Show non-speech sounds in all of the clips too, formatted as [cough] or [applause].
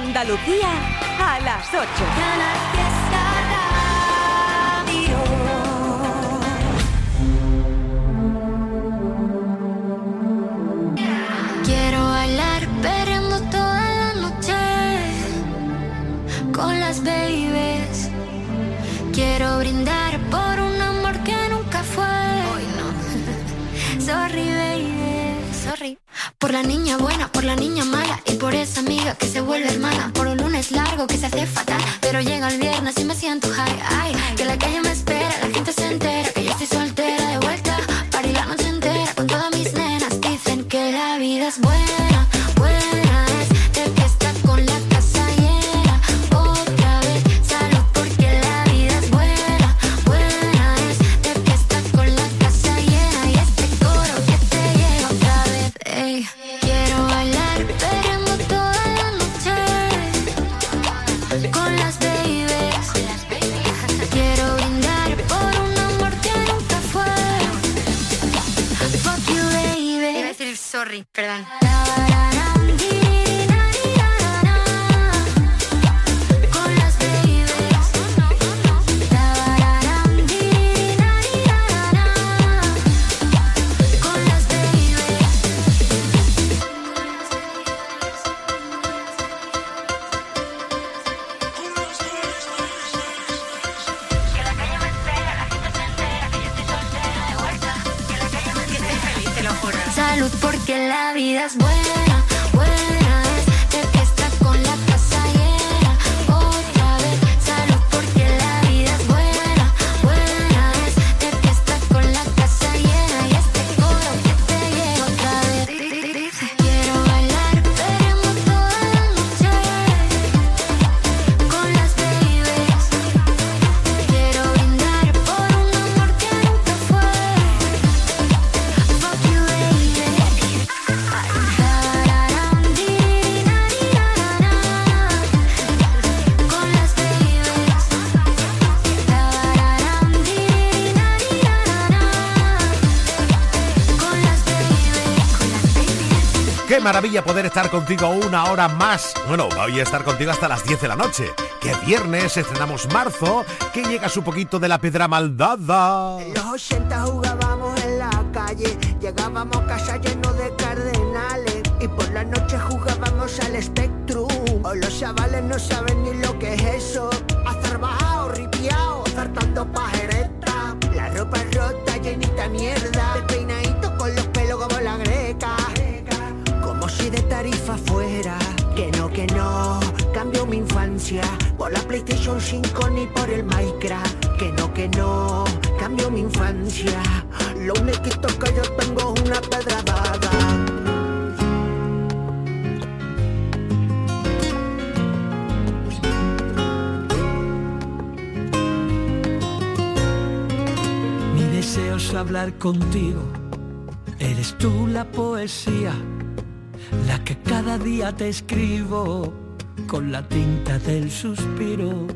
Andalucía a las 8. Quiero bailar perreando toda la noche con las babies. Quiero brindar por un amor que nunca fue. [laughs] Sorry, baby. Sorry. Por la niña buena, por la niña mala que se vuelve hermana. Por un lunes largo que se hace fatal, maravilla poder estar contigo una hora más. Bueno, voy a estar contigo hasta las 10 de la noche. Que viernes estrenamos marzo, que llega su poquito de la piedra maldada. En los 80 jugábamos en la calle, llegábamos a casa llenos de cardenales y por la noche jugábamos al Spectrum. Hoy los chavales no saben ni por la PlayStation 5 ni por el Minecraft. Que no, que no, cambio mi infancia. Lo único que yo tengo es una pedradada. Mi deseo es hablar contigo. Eres tú la poesía, la que cada día te escribo con la tinta del suspiro,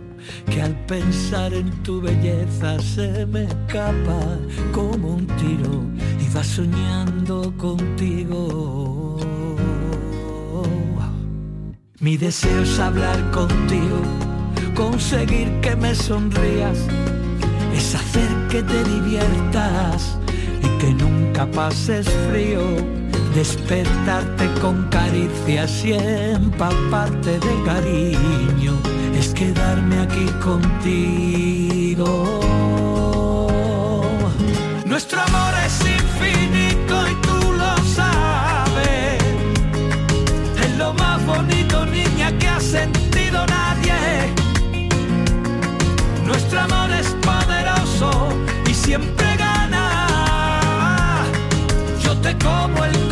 que al pensar en tu belleza se me escapa como un tiro y va soñando contigo. Mi deseo es hablar contigo, conseguir que me sonrías es hacer que te diviertas y que nunca pases frío, despertarte con caricias y empaparte de cariño, es quedarme aquí contigo. Nuestro amor es infinito y tú lo sabes, es lo más bonito niña que ha sentido nadie. Nuestro amor es poderoso y siempre gana. Yo te como el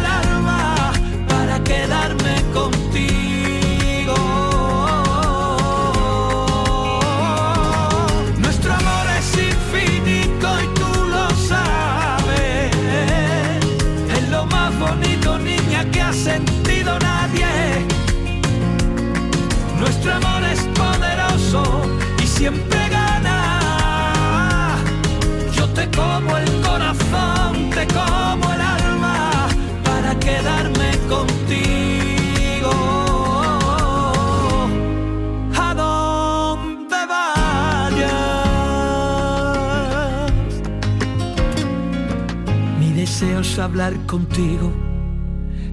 contigo.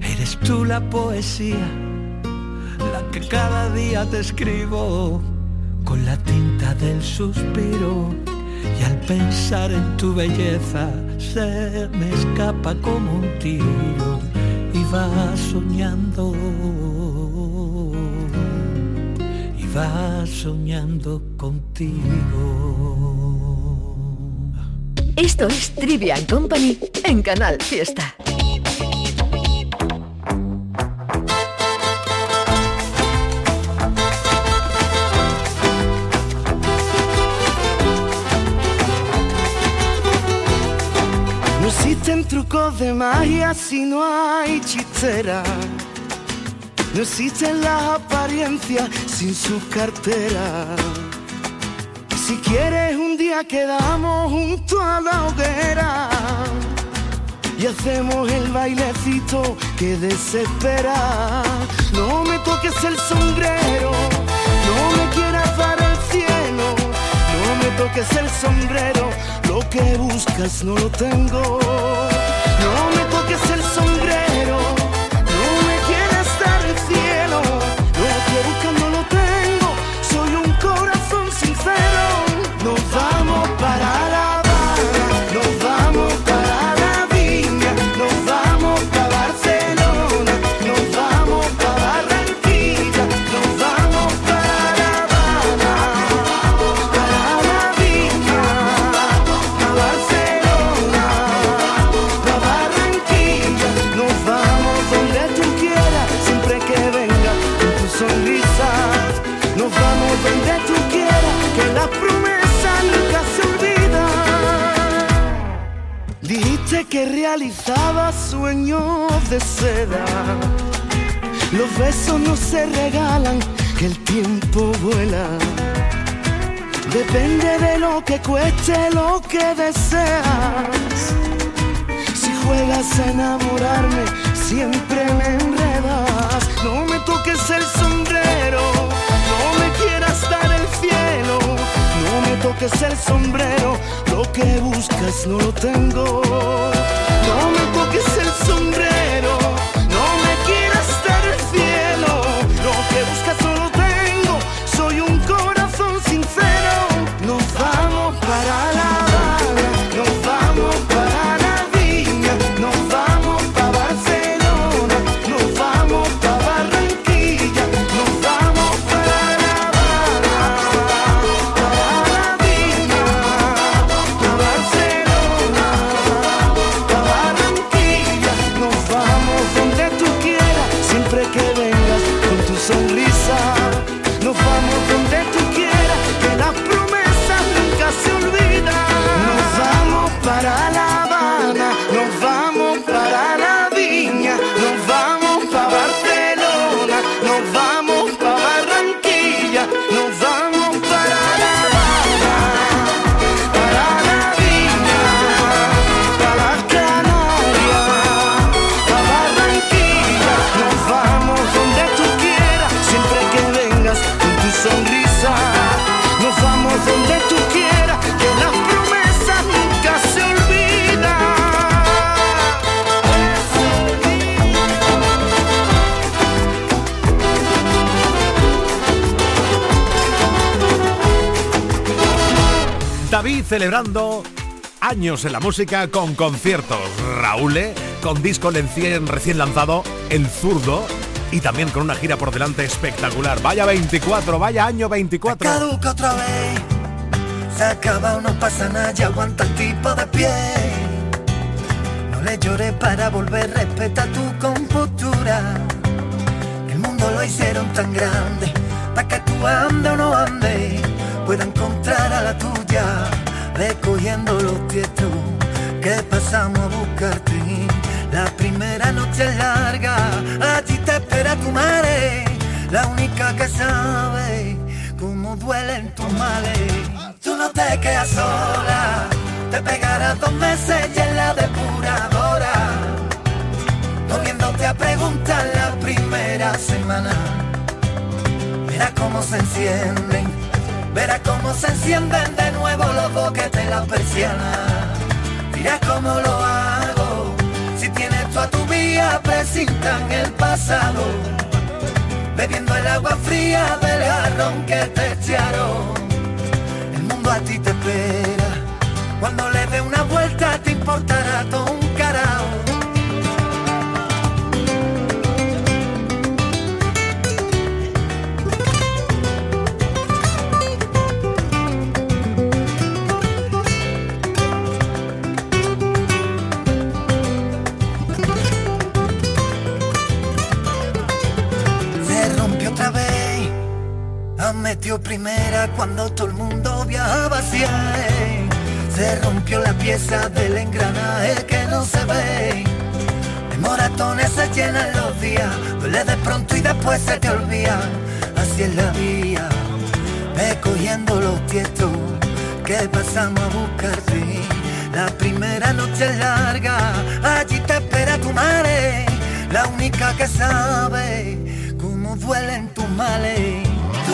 Eres tú la poesía la que cada día te escribo con la tinta del suspiro y al pensar en tu belleza se me escapa como un tiro y va soñando y va soñando contigo. Esto es Trivia Company en Canal Fiesta. Trucos de magia si no hay hechicera. No existen las apariencias sin su cartera. Si quieres un día quedamos junto a la hoguera y hacemos el bailecito que desespera. No me toques el sombrero, no me quieras dar el cielo, no me toques el sombrero, lo que buscas no lo tengo. No me toques el realizaba sueños de seda. Los besos no se regalan, que el tiempo vuela. Depende de lo que cueste lo que deseas. Si juegas a enamorarme, siempre me enredas. No me toques el sombrero, no me quieras dar el cielo. No me toques el sombrero, lo que buscas no lo tengo. Sombrero, celebrando años en la música con conciertos. Raúl ¿eh? con disco recién lanzado, El Zurdo, y también con una gira por delante espectacular. Vaya 24, vaya año 24. Caduca otra vez, se acaba, no pasa nada, ya aguanta el tipo de pie. No le llores para volver, respeta tu compostura. El mundo lo hicieron tan grande, para que tú ande o no ande, pueda encontrar a la tuya, recogiendo los tietos que pasamos a buscarte. La primera noche es larga, allí te espera tu madre, la única que sabe cómo duelen tus males. Tú no te quedas sola, te pegarás dos meses y en la depuradora, volviéndote a preguntar la primera semana. Verás cómo se encienden, verás cómo se encienden de nuevo los boquetes la persiana. Dirás cómo lo hago, si tienes tú a tu vía, presintan el pasado bebiendo el agua fría del jarrón que te echaron. El mundo a ti te espera, cuando le dé una vuelta te importará todo un carajo. Metió primera cuando todo el mundo viajaba hacia Se rompió la pieza del engranaje que no se ve. De moratones se llenan los días, duele de pronto y después se te olvida. Así es la vía, ve cogiendo los tietos que pasamos a buscarte. La primera noche es larga, allí te espera tu madre, la única que sabe cómo duelen tus males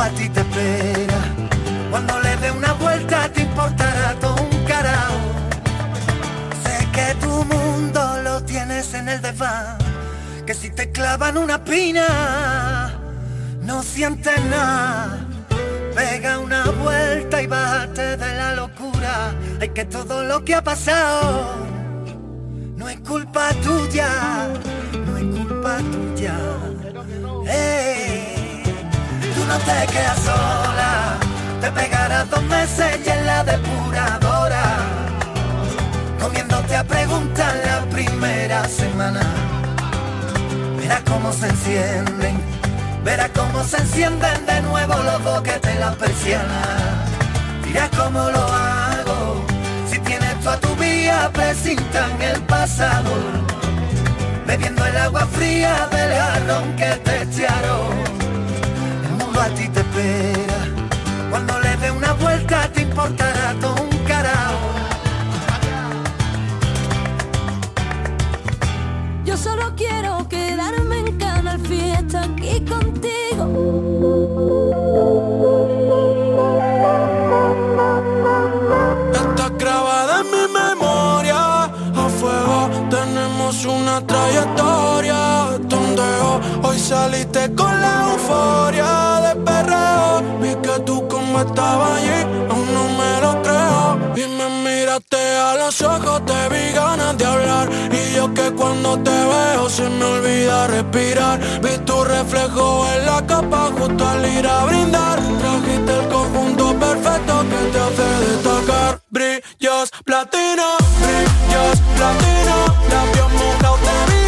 a ti te espera. Cuando le dé una vuelta te importará todo un carajo. Sé que tu mundo lo tienes en el desván. Que si te clavan una pina, no sientes nada. Pega una vuelta y bájate de la locura. Hay que todo lo que ha pasado no es culpa tuya, no es culpa tuya. Hey no te quedas sola, te pegarás dos meses y en la depuradora, comiéndote a preguntar la primera semana. Verás cómo se encienden, verás cómo se encienden de nuevo los boquetes la persiana. Dirás cómo lo hago, si tienes tú a tu vía, presintan el pasado, bebiendo el agua fría del jarrón que te echaron a ti te espera. Cuando le dé una vuelta te importará todo un carajo. Yo solo quiero quedarme en Canal Fiesta aquí contigo. Está grabada en mi memoria. A fuego tenemos una trayectoria. Donde hoy saliste con la euforia estaba allí, aún no me lo creo. Y me miraste a los ojos, te vi ganas de hablar. Y yo que cuando te veo se me olvida respirar. Vi tu reflejo en la capa justo al ir a brindar. Trajiste el conjunto perfecto que te hace destacar. Brillos platino, brillos platino, labios mojados de vino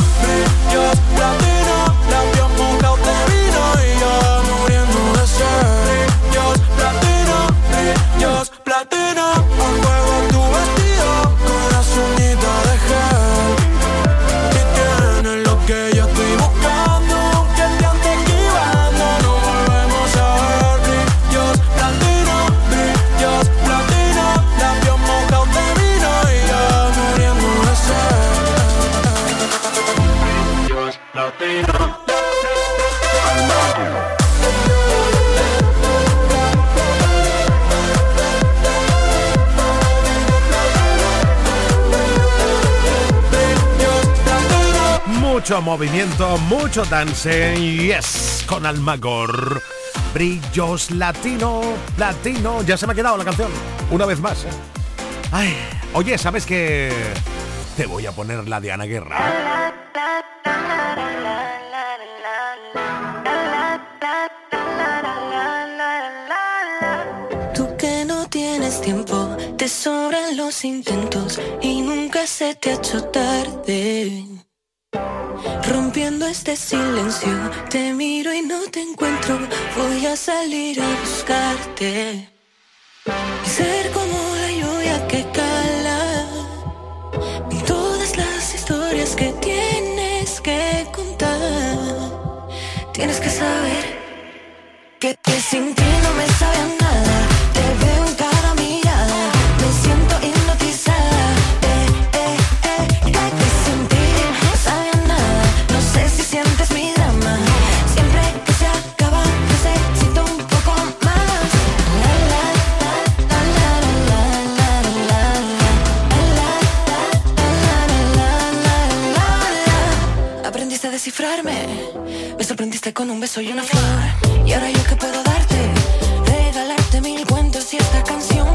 Mucho movimiento, mucho dance. Yes, con Almagor. Brillos latino, latino. Ya se me ha quedado la canción. Una vez más. ¿eh? Ay, oye, ¿sabes qué? Te voy a poner la de Ana Guerra. Tú que no tienes tiempo, te sobran los intentos y nunca se te ha hecho tarde. Rompiendo este silencio, te miro y no te encuentro, voy a salir a buscarte. Y ser como la lluvia que cala en todas las historias que tienes que contar. Tienes que saber que, que sin ti no me sabe con un beso y una flor. Y ahora yo que puedo darte, regalarte mil cuentos y esta canción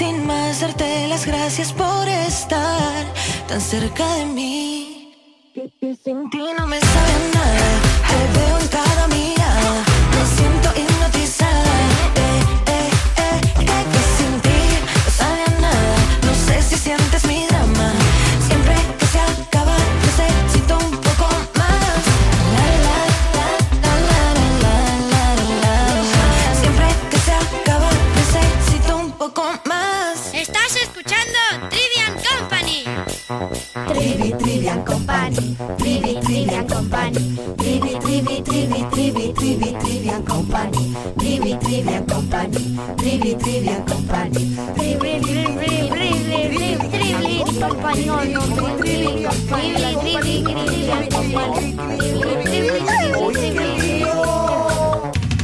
sin más darte las gracias por estar tan cerca de mí. Que, sin ti no me sabe nada, te veo Trivian Company, Trivi, Trivian Company, Trivi, Trivi, Trivi, Trivi, Trivi, Trivian Company, Trivi, Trivian Company, Trivi, Trivian Company, Trivi, Trivi,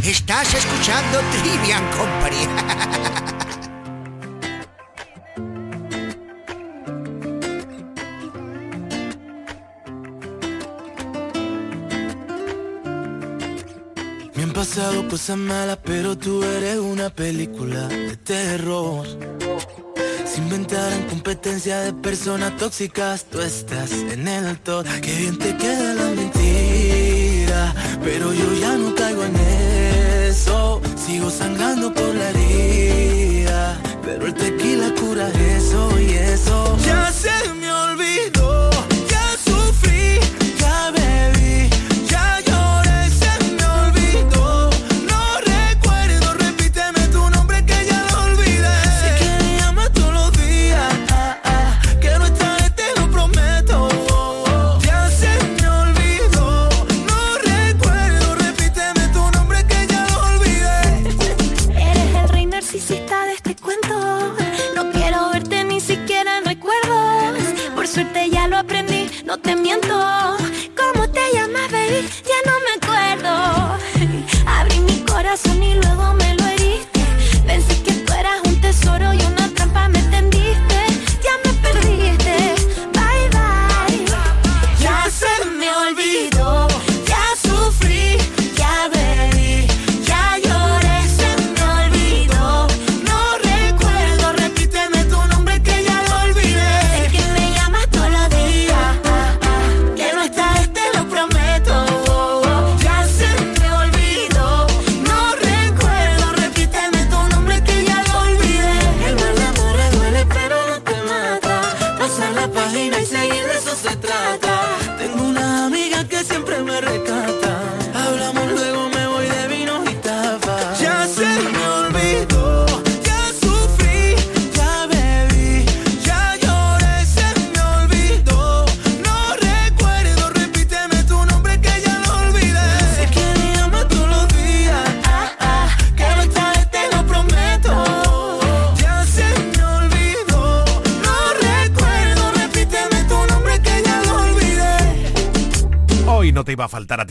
Estás escuchando Trivian Company. Pasado cosas malas, pero tú eres una película de terror. Se inventaron competencia de personas tóxicas, tú estás en el top. Qué bien te queda la mentira, pero yo ya no caigo en eso. Sigo sangrando por la herida, pero el tequila cura eso,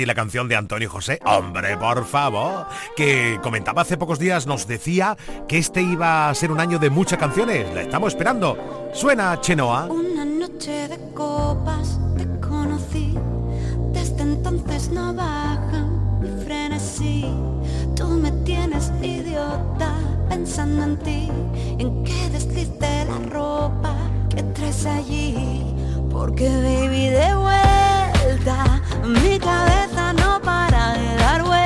la canción de Antonio José. Hombre, por favor, que comentaba hace pocos días, nos decía que este iba a ser un año de muchas canciones. La estamos esperando. Suena Chenoa. Una noche de copas te conocí, desde entonces no bajan mi frenesí. Tú me tienes idiota pensando en ti, en que desliz la ropa que traes allí, porque baby de vuelta mi cabeza no para de dar vuelta.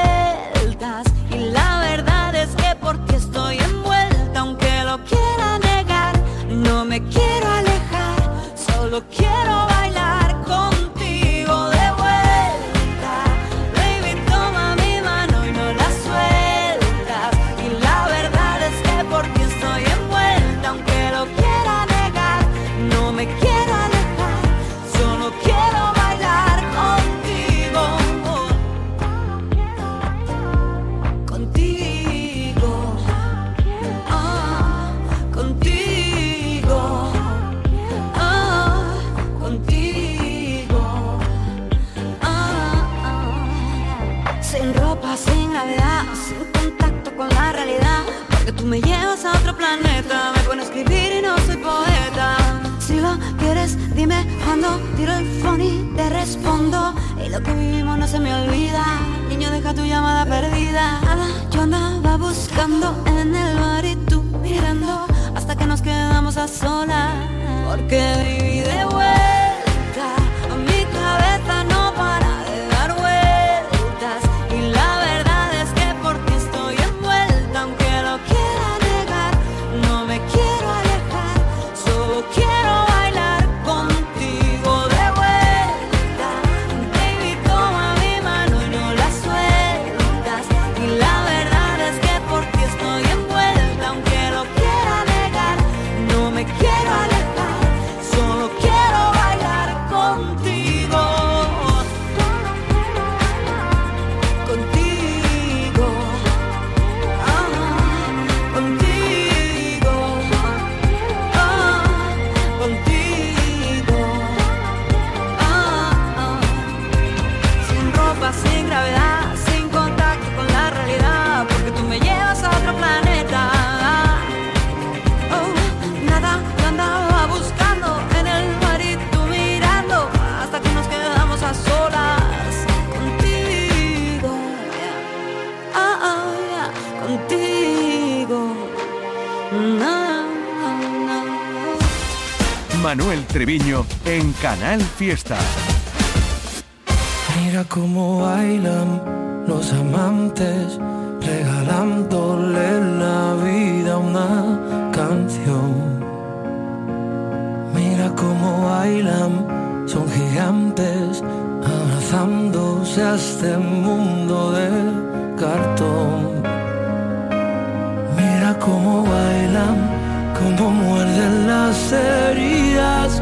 se me olvida. Niño, deja tu llamada perdida. Nada, yo andaba buscando en el mar y tú mirando Hasta que nos quedamos a solas. Porque viví de vuelta. Canal Fiesta. Mira cómo bailan los amantes, regalándole la vida a una canción. Mira cómo bailan, son gigantes, abrazándose a este mundo de cartón. Mira cómo bailan, cómo muerden las heridas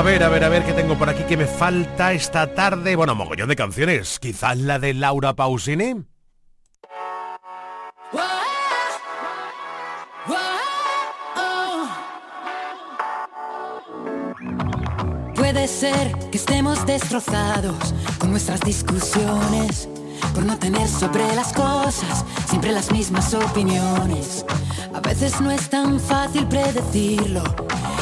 A ver, a ver, a ver qué tengo por aquí que me falta esta tarde. Bueno, mogollón de canciones. Quizás la de Laura Pausini. Puede ser que estemos destrozados con nuestras discusiones, por no tener sobre las cosas siempre las mismas opiniones. A veces no es tan fácil predecirlo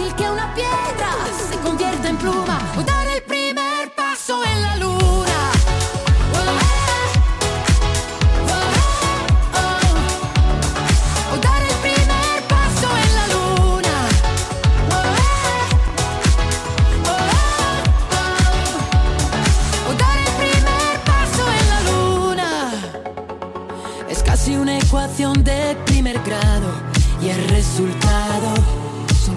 fácil que una piedra se convierta en pluma o dar el primer paso en la luna. O dar el primer paso en la luna. O dar el primer paso en la luna. Es casi una ecuación de primer grado y el resultado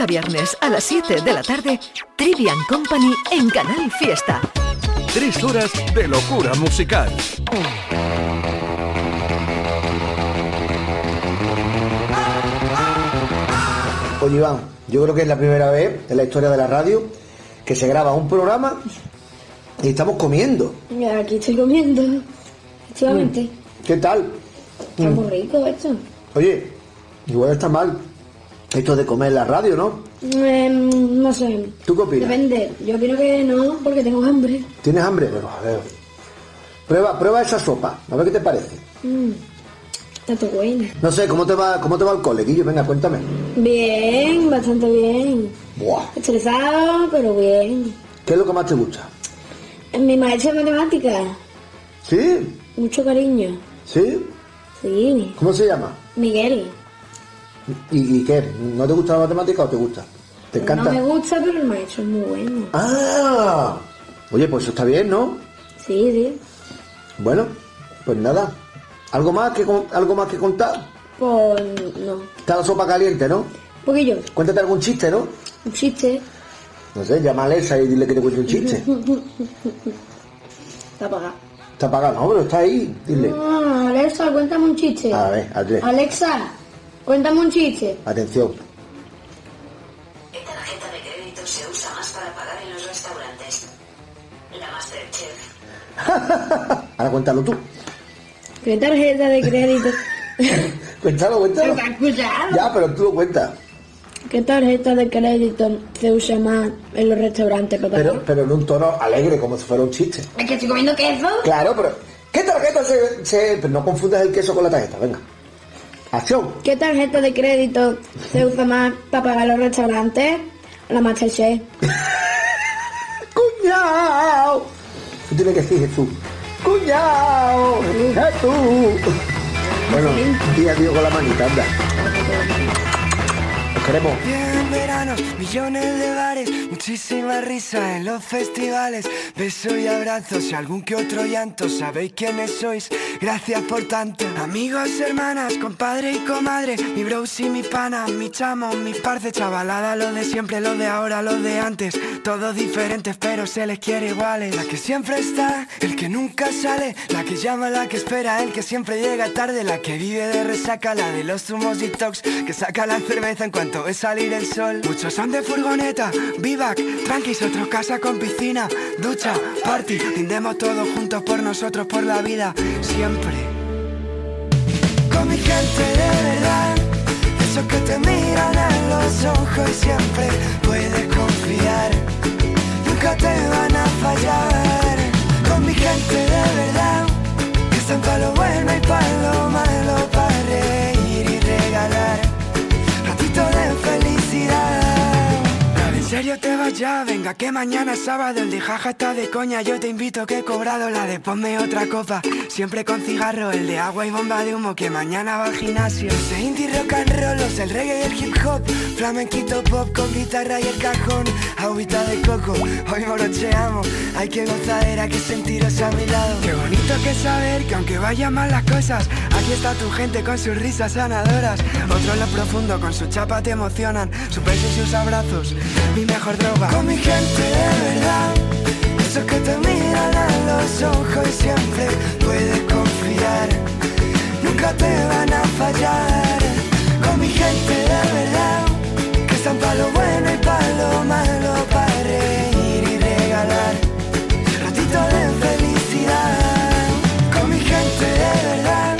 Lunes a viernes a las 7 de la tarde, Trivian Company en Canal Fiesta. Tres horas de locura musical. Oye, Iván, yo creo que es la primera vez en la historia de la radio que se graba un programa y estamos comiendo. Mira, aquí estoy comiendo. Efectivamente. ¿Qué tal? Está muy rico esto. Oye, igual está mal esto de comer en la radio, ¿no? Em, no sé. ¿Tú qué opinas? Depende. Yo opino que no, porque tengo hambre. ¿Tienes hambre? Pero a ver. Prueba, prueba esa sopa, a ver qué te parece. Mm, Está todo bueno. No sé, ¿cómo te va, cómo te va el cole, Guillo? Venga, cuéntame. Bien, bastante bien. Buah. Estresado, pero bien. ¿Qué es lo que más te gusta? Mi maestra de matemáticas. ¿Sí? Mucho cariño. ¿Sí? Sí. ¿Cómo se llama? Miguel. ¿Y, y qué? ¿No te gusta la matemática o te gusta? ¿Te encanta? No me gusta, pero el maestro es muy bueno. ¡Ah! Oye, pues eso está bien, ¿no? Sí, sí. Bueno, pues nada. ¿Algo más que, algo más que contar? Pues no. Está la sopa caliente, ¿no? Un poquillo. Cuéntate algún chiste, ¿no? Un chiste. No sé, llama a Alexa y dile que te cuente un chiste. [laughs] Está apagado. Está apagado, no, pero está ahí. Dile. Ah, Alexa, cuéntame un chiste. A ver. Alexa, cuéntame un chiste. Atención. ¿Qué tarjeta de crédito se usa más para pagar en los restaurantes? La Masterchef. [laughs] Ahora cuéntalo tú. ¿Qué tarjeta de crédito? [laughs] Cuéntalo, cuéntalo. Ya, pero tú lo cuentas. ¿Qué tarjeta de crédito se usa más en los restaurantes para Pero, pero en un tono alegre, como si fuera un chiste. Es que estoy comiendo queso. Claro, pero. ¿Qué tarjeta se.? se- pero no confundas el queso con la tarjeta, venga. Acción. ¿Qué tarjeta de crédito se usa más para pagar los restaurantes? La Masterchef. [laughs] ¡Cuñao! Tú tienes que decir Jesús. ¡Cuñao! ¡Jesús! Bueno, y adiós con la manita, anda. Os queremos. Bien veranos, millones de bares, muchísima risa en los festivales, besos y abrazos y algún que otro llanto. Sabéis quiénes sois, gracias por tanto. Amigos, hermanas, compadre y comadre, mi bros y mi pana, mi chamo, mi parce, chavalada, lo de siempre, lo de ahora, lo de antes. Todos diferentes, pero se les quiere iguales. La que siempre está, el que nunca sale, la que llama, la que espera, el que siempre llega tarde, la que vive de resaca, la de los zumos detox, que saca la cerveza en cuanto ve salir el sol. Muchos son de furgoneta, vivac, tranquis, otros casa con piscina, ducha, party, brindemos todos juntos por nosotros, por la vida, siempre. Con mi gente de verdad, esos que te miran a los ojos y siempre puedes confiar, nunca te van a fallar. Con mi gente de verdad, que están para lo bueno y para lo malo, serio te vas ya? Venga, que mañana es sábado, el de jaja está de coña. Yo te invito que he cobrado la de ponme otra copa. Siempre con cigarro, el de agua y bomba de humo, que mañana va al gimnasio. Ese indie rock and roll, los el reggae y el hip hop. Flamenquito pop con guitarra y el cajón. Agüita de coco, hoy morocheamos. Hay que gozadera, que sentiros a mi lado. Qué bonito que saber que aunque vayan mal las cosas, aquí está tu gente con sus risas sanadoras. Otros en lo profundo con su chapa te emocionan. Sus besos y sus abrazos, mejor droga. Con mi gente de verdad, esos que te miran a los ojos y siempre puedes confiar. Nunca te van a fallar. Con mi gente de verdad, que están para lo bueno y para lo malo, para reír y regalar ratito de felicidad. Con mi gente de verdad,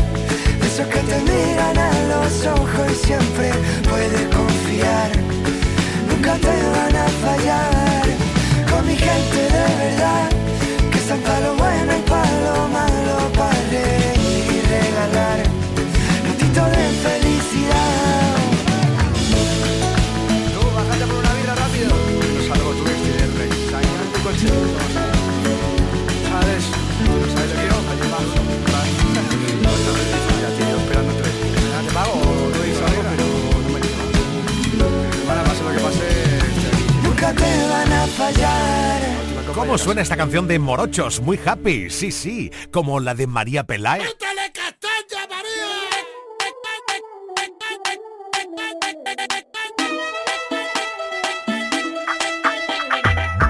esos que te miran a los ojos y siempre puedes confiar. Nunca te van a fallar. Con mi gente de verdad, que están para suena esta canción de Morochos? Muy happy, sí, sí, como la de María Peláez.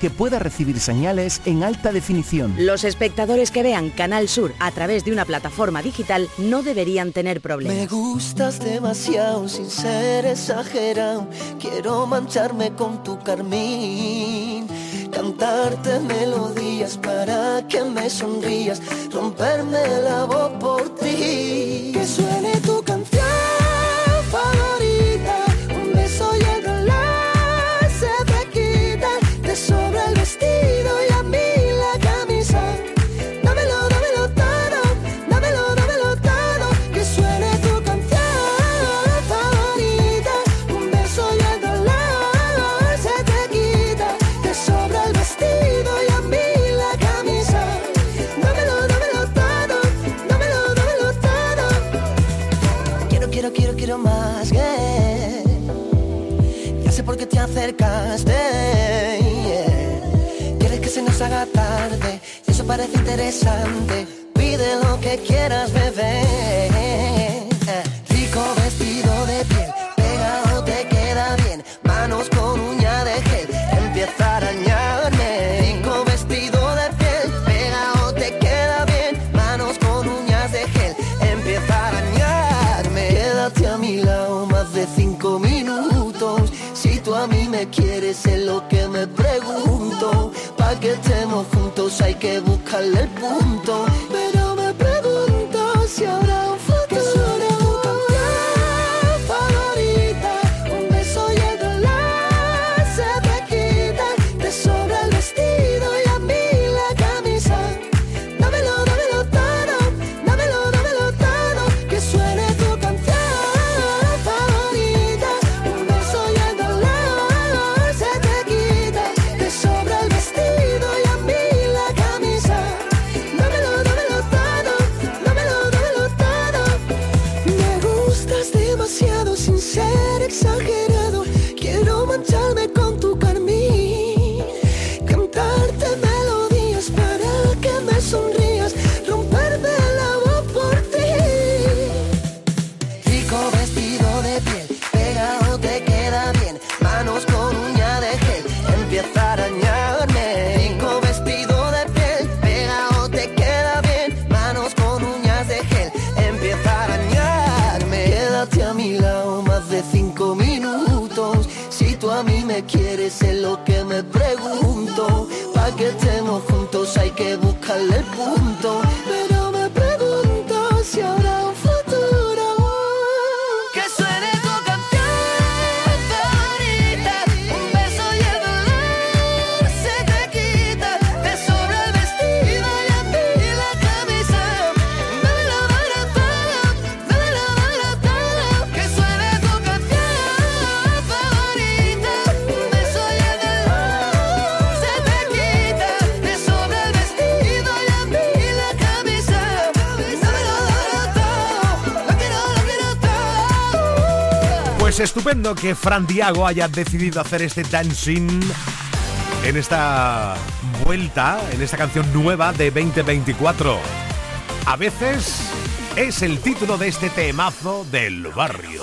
que pueda recibir señales en alta definición. Los espectadores que vean Canal Sur a través de una plataforma digital no deberían tener Me problemas. gustas demasiado sin ser exagerado. Quiero mancharme con tu carmín. Cantarte melodías para que me sonrías. Romperme la voz por ti. Que suene tu canción acercaste. yeah. Quieres que se nos haga tarde, y eso parece interesante. Pide lo que quieras, bebé. Es lo que me pregunto. Pa' que estemos juntos hay que buscarle el punto. Pues estupendo que Fran Diago haya decidido hacer este dancing en esta vuelta, en esta canción nueva de 2024. A veces es el título de este temazo del barrio.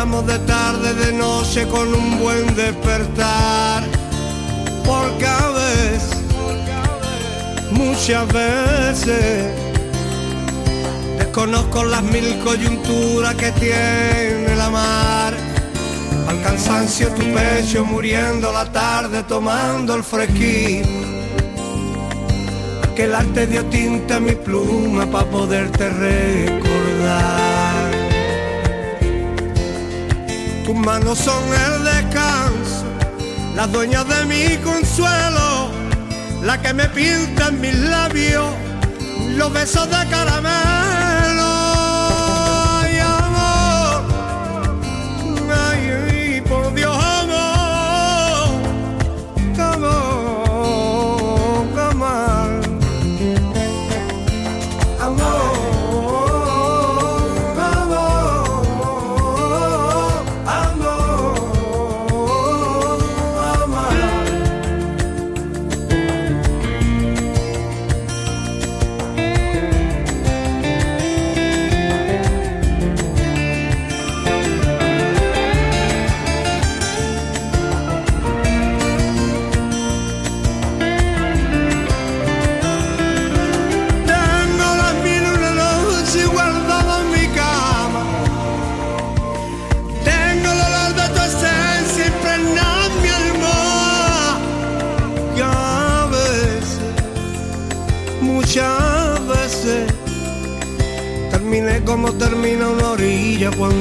Amamos de tarde, de noche con un buen despertar. Porque a veces muchas veces desconozco las mil coyunturas que tiene la mar. Al cansancio tu pecho muriendo la tarde tomando el fresquín. Que el arte dio tinta a mi pluma para poderte recordar. Tus manos son el descanso, las dueñas de mi consuelo la que me pinta en mis labios los besos de caramelo.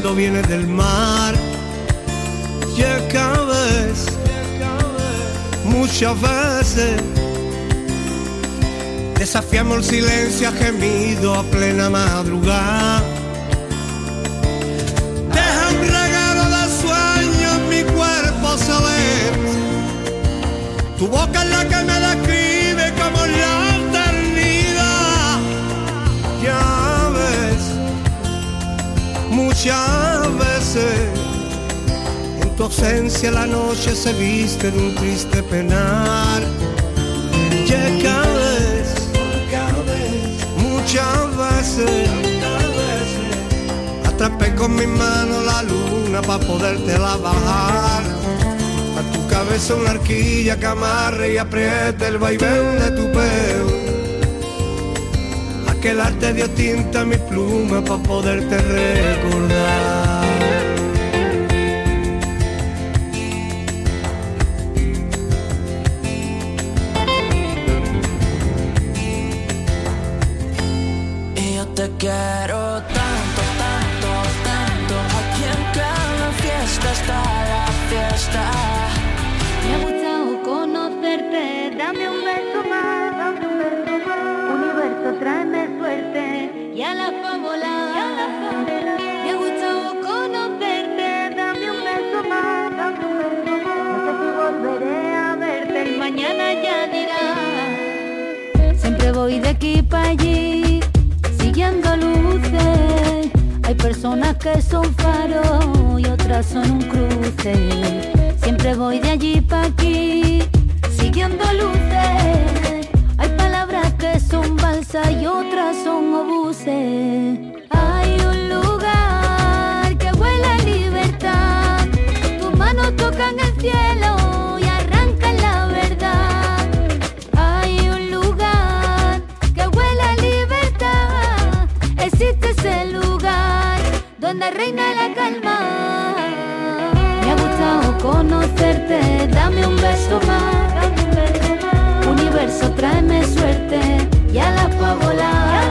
Cuando viene del mar. Y es que a veces, muchas veces, desafiamos el silencio a gemido a plena madrugada. Ausencia la noche se viste de un triste penar. Ya cada vez, muchas veces, atrapé con mi mano la luna para poderte la bajar. A tu cabeza una arquilla que amarre y apriete el vaivén de tu pelo. Aquel arte dio tinta a mi pluma para poderte recordar. Quiero tanto, tanto, tanto. Aquí en cada fiesta está la fiesta. Me ha gustado conocerte, dame un beso más, dame un beso más. Universo, tráeme suerte y a la fábula. Me ha gustado conocerte, dame un beso más, dame un beso más. Volveré a verte, mañana ya dirá. Siempre voy de aquí para allí, Hay personas que son faros y otras son un cruce. Siempre voy de allí para aquí, siguiendo luces. Hay palabras que son balsas y otras son obuses. Hay un lugar que huele a libertad. Tus manos tocan el cielo reina la calma. Me ha gustado conocerte, dame un beso más. Universo, tráeme suerte, ya la puedo volar.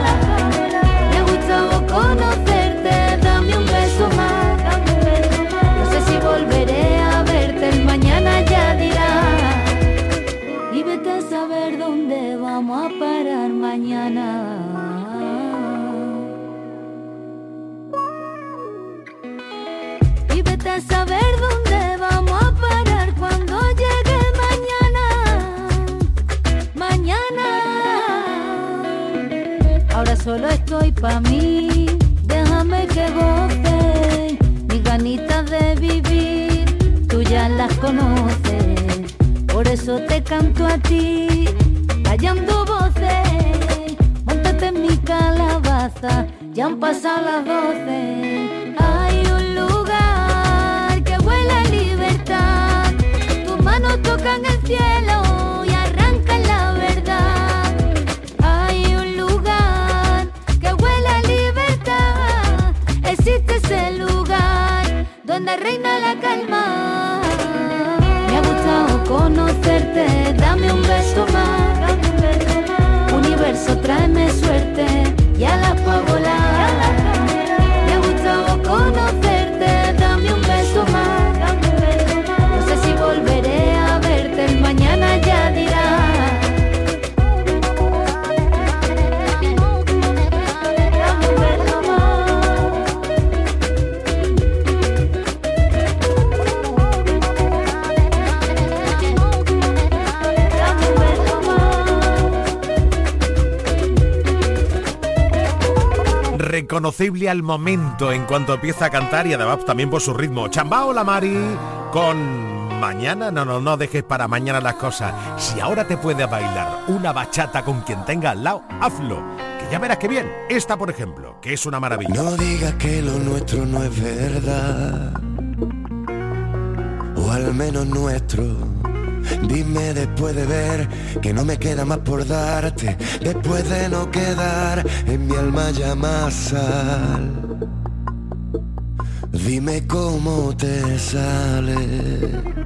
Al momento en cuanto empieza a cantar y además también por su ritmo. Chambao la Mari con mañana, no, no, no dejes para mañana las cosas. Si ahora te puedes bailar una bachata con quien tenga al lado, hazlo. Que ya verás que bien. Esta, por ejemplo, que es una maravilla. No digas que lo nuestro no es verdad. O al menos nuestro. Dime después de ver que no me queda más por darte. Después de no quedar en mi alma ya más sal. Dime cómo te sale.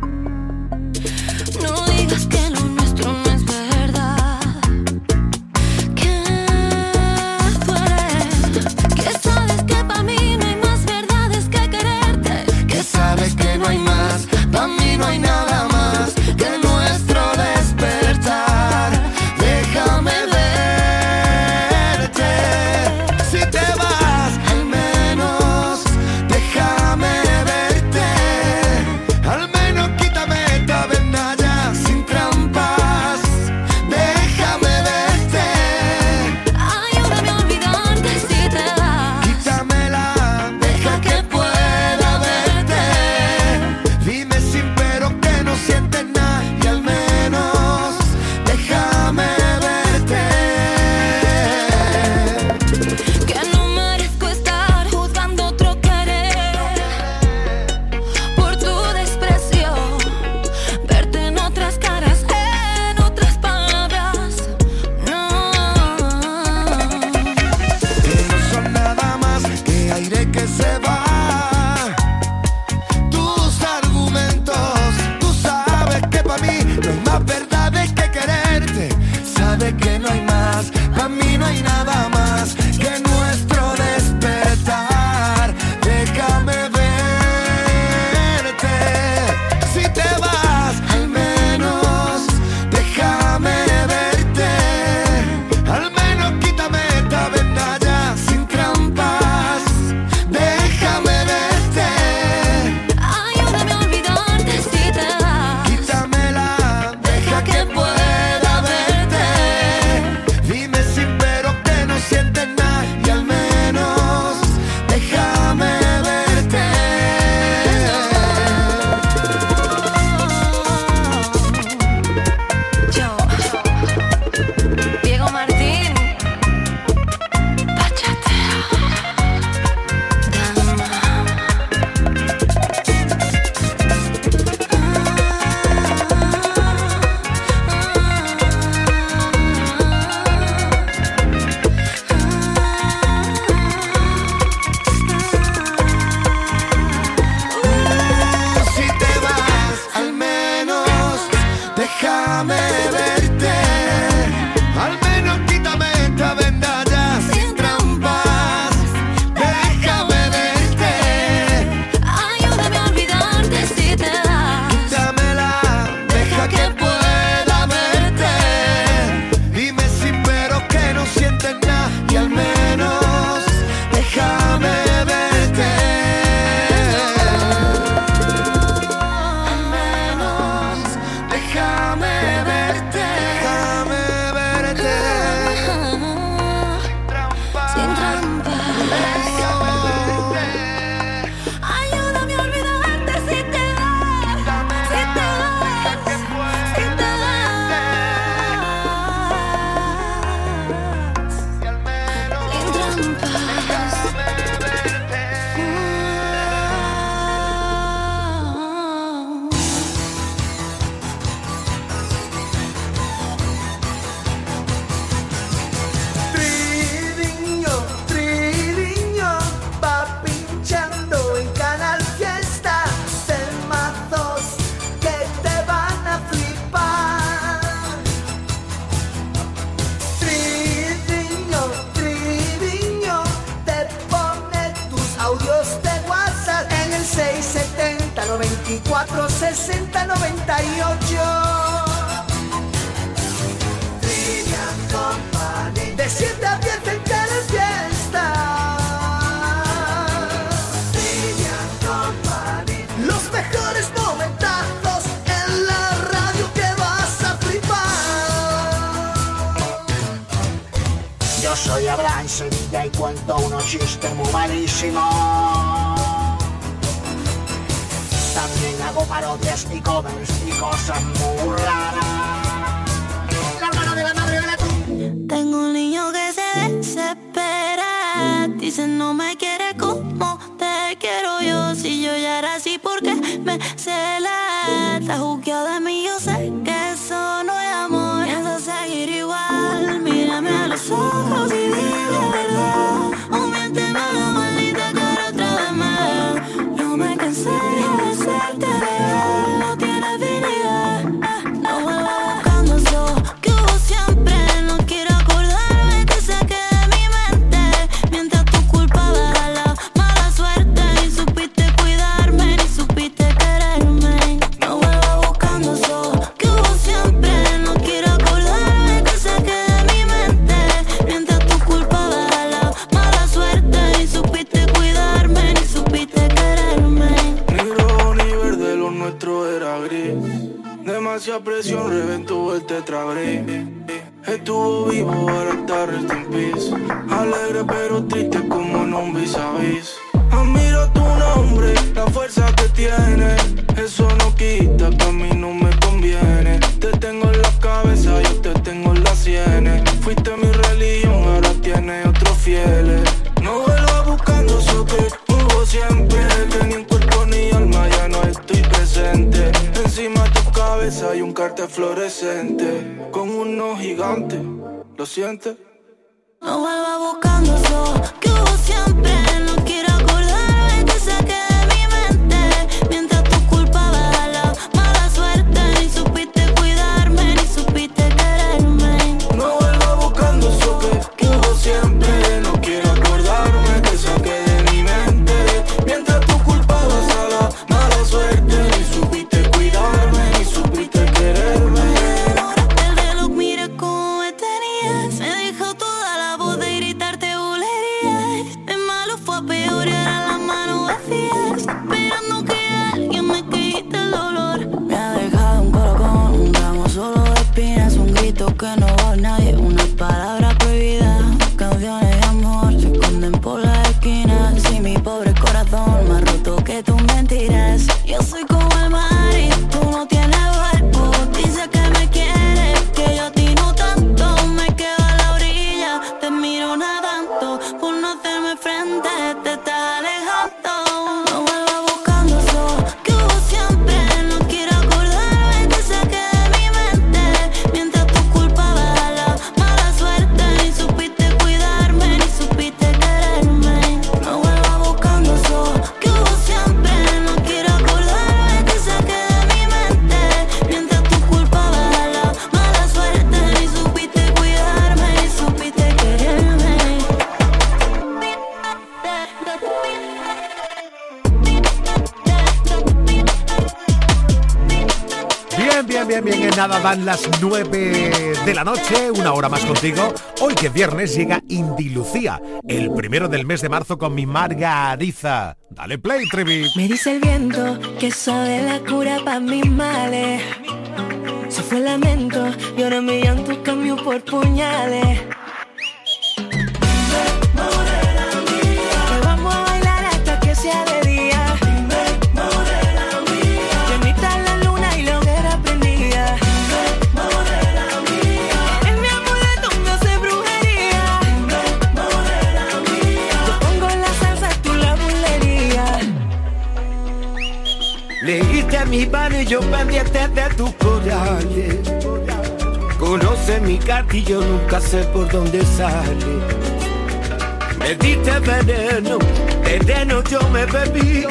van las 9 de la noche, una hora más contigo. Hoy que es viernes llega Indilucía, el primero del mes de marzo con mi Margariza. Dale play, Trevi. Me dice el viento que sabe la cura para mis males. Se fue lamento y llanto cambio por puñales. yo pendiente de tus corales. Conoce mi gatillo, nunca sé por dónde sale. Me diste veneno, veneno yo me bebí.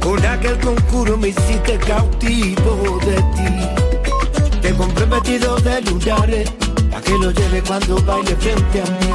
Con aquel concurso me hiciste cautivo de ti. Te compré vestido de lunares, pa' que lo lleve cuando baile frente a mí.